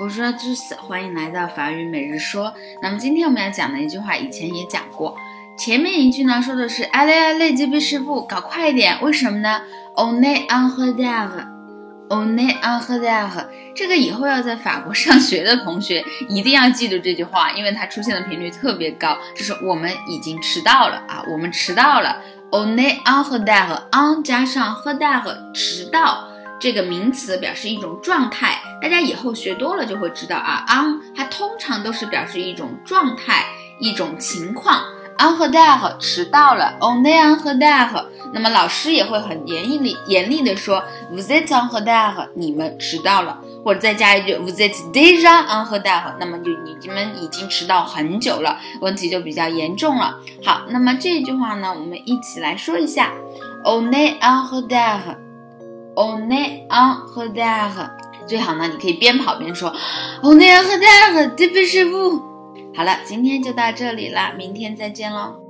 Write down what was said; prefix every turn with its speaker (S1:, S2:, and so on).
S1: 我说 tous，欢迎来到法语每日说。那么今天我们要讲的一句话，以前也讲过。前面一句呢，说的是 allez allez，这位师傅，搞快一点。为什么呢？On est en retard，on est en retard。这个以后要在法国上学的同学一定要记住这句话，因为它出现的频率特别高。就是我们已经迟到了啊，我们迟到了。On est en retard，on 加上 retard，迟到。这个名词表示一种状态，大家以后学多了就会知道啊。on 它通常都是表示一种状态、一种情况。on retard 迟到了，on est en retard。那么老师也会很严厉、严厉的说，vous êtes en retard，你们迟到了，或者再加一句，vous êtes déjà en retard，那么就你们已经迟到很久了，问题就比较严重了。好，那么这句话呢，我们一起来说一下，on est en retard。On est en retard，最好呢，你可以边跑边说，On est en retard，对不起，师傅。好了，今天就到这里了，明天再见喽。